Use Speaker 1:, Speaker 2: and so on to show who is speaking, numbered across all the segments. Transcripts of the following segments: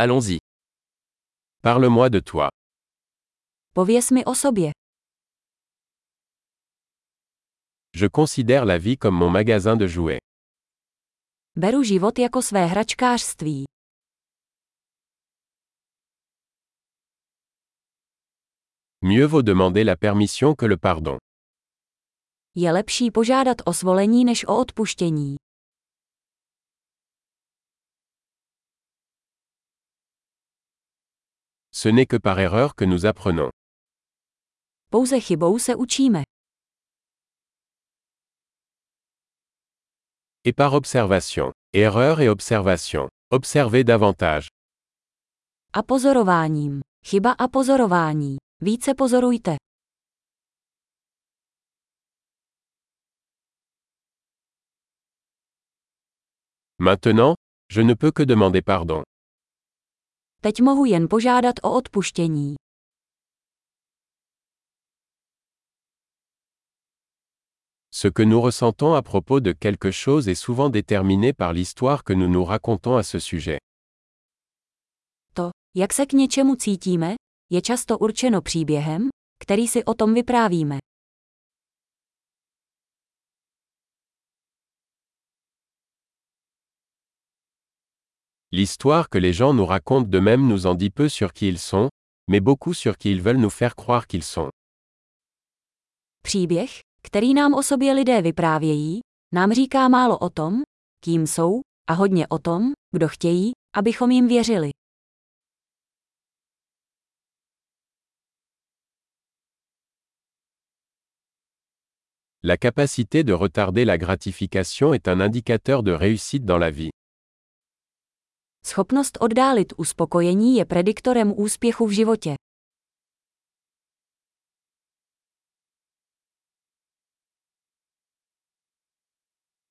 Speaker 1: Allons-y.
Speaker 2: Parle-moi de toi.
Speaker 3: Pověz mi o sobě.
Speaker 2: Je considère la vie comme mon magasin de jouets.
Speaker 3: Beru život jako své hračkářství.
Speaker 2: Mieux vaut demander la permission que le pardon.
Speaker 3: Je lepší požádat o svolení než o odpuštění.
Speaker 2: Ce n'est que par erreur que nous apprenons.
Speaker 3: Pouze chybou se učíme.
Speaker 2: Et par observation. Erreur et observation. Observez davantage.
Speaker 3: A pozorováním. Chyba a pozorování. Více pozorujte.
Speaker 2: Maintenant, je ne peux que demander pardon.
Speaker 3: Teď mohu jen požádat o odpuštění.
Speaker 2: Ce que nous ressentons à propos de quelque chose est souvent déterminé par l'histoire que nous nous racontons à ce sujet.
Speaker 3: To, jak se k něčemu cítíme, je často určeno příběhem, který si o tom vyprávíme.
Speaker 2: L'histoire que les gens nous racontent d'eux-mêmes nous en dit peu sur qui ils sont, mais beaucoup sur qui ils veulent nous faire croire qu'ils sont.
Speaker 3: Příběh, který nám o sobě lidé vyprávějí, nám říká málo o tom, kým jsou, a hodně o tom, kdo chtějí, abychom jim věřili.
Speaker 2: La capacité de retarder la gratification est un indicateur de réussite dans la vie.
Speaker 3: Schopnost oddálit uspokojení je prediktorem úspěchu v životě.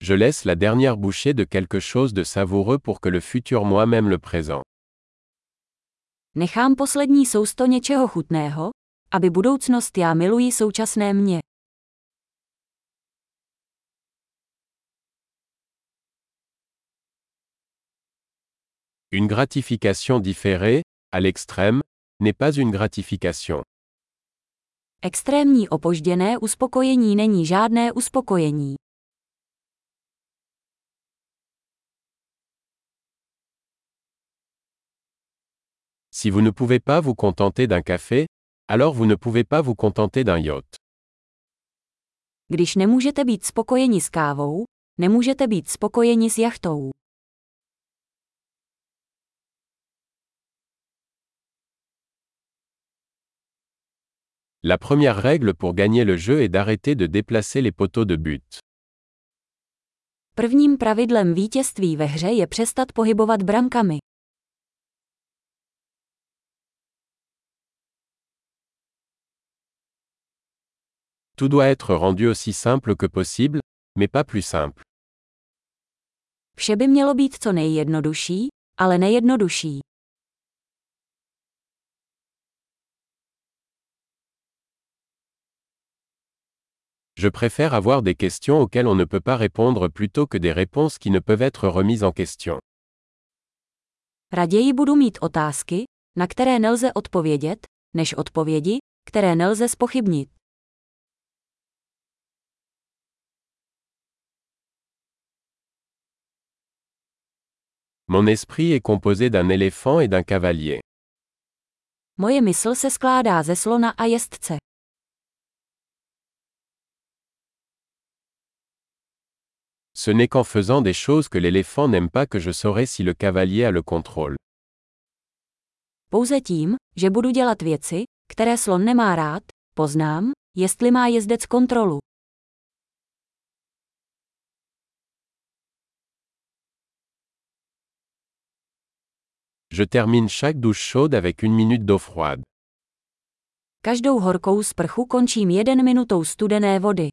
Speaker 2: Je laisse la dernière bouchée de quelque chose de savoureux pour que le futur moi-même le présent.
Speaker 3: Nechám poslední sousto něčeho chutného, aby budoucnost já miluji současné mě.
Speaker 2: Une gratification différée, à l'extrême, n'est pas une gratification.
Speaker 3: Extrémní opožděné uspokojení není žádné uspokojení.
Speaker 2: Si vous ne pouvez pas vous contenter d'un café, alors vous ne pouvez pas vous contenter d'un yacht.
Speaker 3: Když nemůžete být spokojeni s kávou, nemůžete být spokojeni s jachtou.
Speaker 2: La première règle pour gagner le jeu est d'arrêter de déplacer les poteaux de but.
Speaker 3: Prvním pravidlem vítězství ve hře je přestat pohybovat brankami.
Speaker 2: Tout doit être rendu aussi simple que possible, mais pas plus simple.
Speaker 3: Vše by mělo být co nejjednodušší, ale nejednodušší.
Speaker 2: Je préfère avoir des questions auxquelles on ne peut pas répondre plutôt que des réponses qui ne peuvent être remises en question.
Speaker 3: Raději budu mít otázky, na které nelze odpovědět, než odpovědi, které nelze spochybnit.
Speaker 2: Mon esprit est composé d'un éléphant et d'un cavalier.
Speaker 3: Moje mysl se skládá ze slona a jezdce.
Speaker 2: Ce n'est qu'en faisant des choses que l'éléphant n'aime pas que je saurai si le cavalier a le contrôle.
Speaker 3: Pouze tím, že budu dělat věci, které slon nemá rád, poznám, jestli má jezdec kontrolu.
Speaker 2: Je termine chaque douche chaude avec une minute d'eau froide.
Speaker 3: Každou horkou sprchu končím jeden minutou studené vody.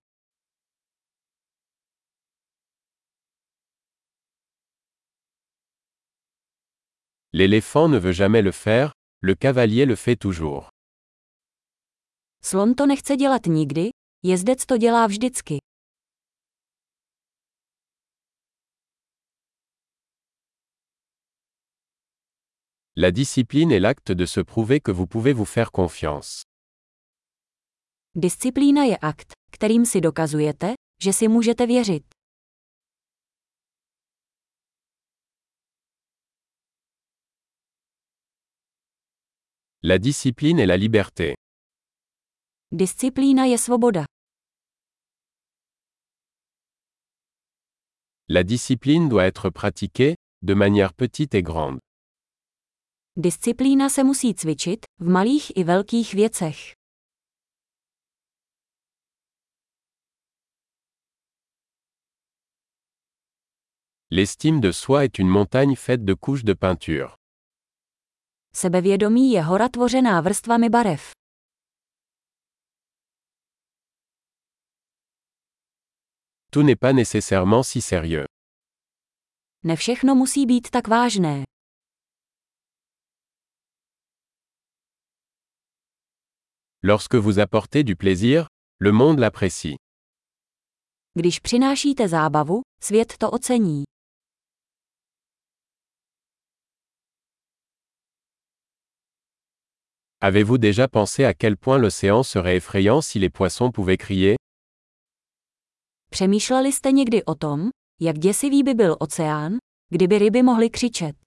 Speaker 2: L'éléphant ne veut jamais le faire, le cavalier le fait toujours.
Speaker 3: Slon to nechce dělat nikdy, jezdec to dělá vždycky.
Speaker 2: La discipline est l'acte de se prouver que vous pouvez vous faire confiance.
Speaker 3: Disciplína je akt, kterým si dokazujete, že si můžete věřit.
Speaker 2: La discipline est la liberté.
Speaker 3: Disciplína je svoboda.
Speaker 2: La discipline doit être pratiquée, de manière petite et grande.
Speaker 3: Disciplína se musí cvičit, v malých i velkých věcech.
Speaker 2: L'estime de soi est une montagne faite de couches de peinture.
Speaker 3: Sebevědomí je hora tvořená vrstvami barev.
Speaker 2: Tout n'est pas nécessairement si sérieux.
Speaker 3: Ne všechno musí být tak vážné.
Speaker 2: Lorsque vous apportez du plaisir, le monde l'apprécie.
Speaker 3: Když přinášíte zábavu, svět to ocení.
Speaker 2: Avez-vous déjà pensé à quel point l'océan serait effrayant si les poissons pouvaient crier?
Speaker 3: Přemýšleli jste někdy o tom, jak děsivý by byl oceán, kdyby ryby mohly křičet?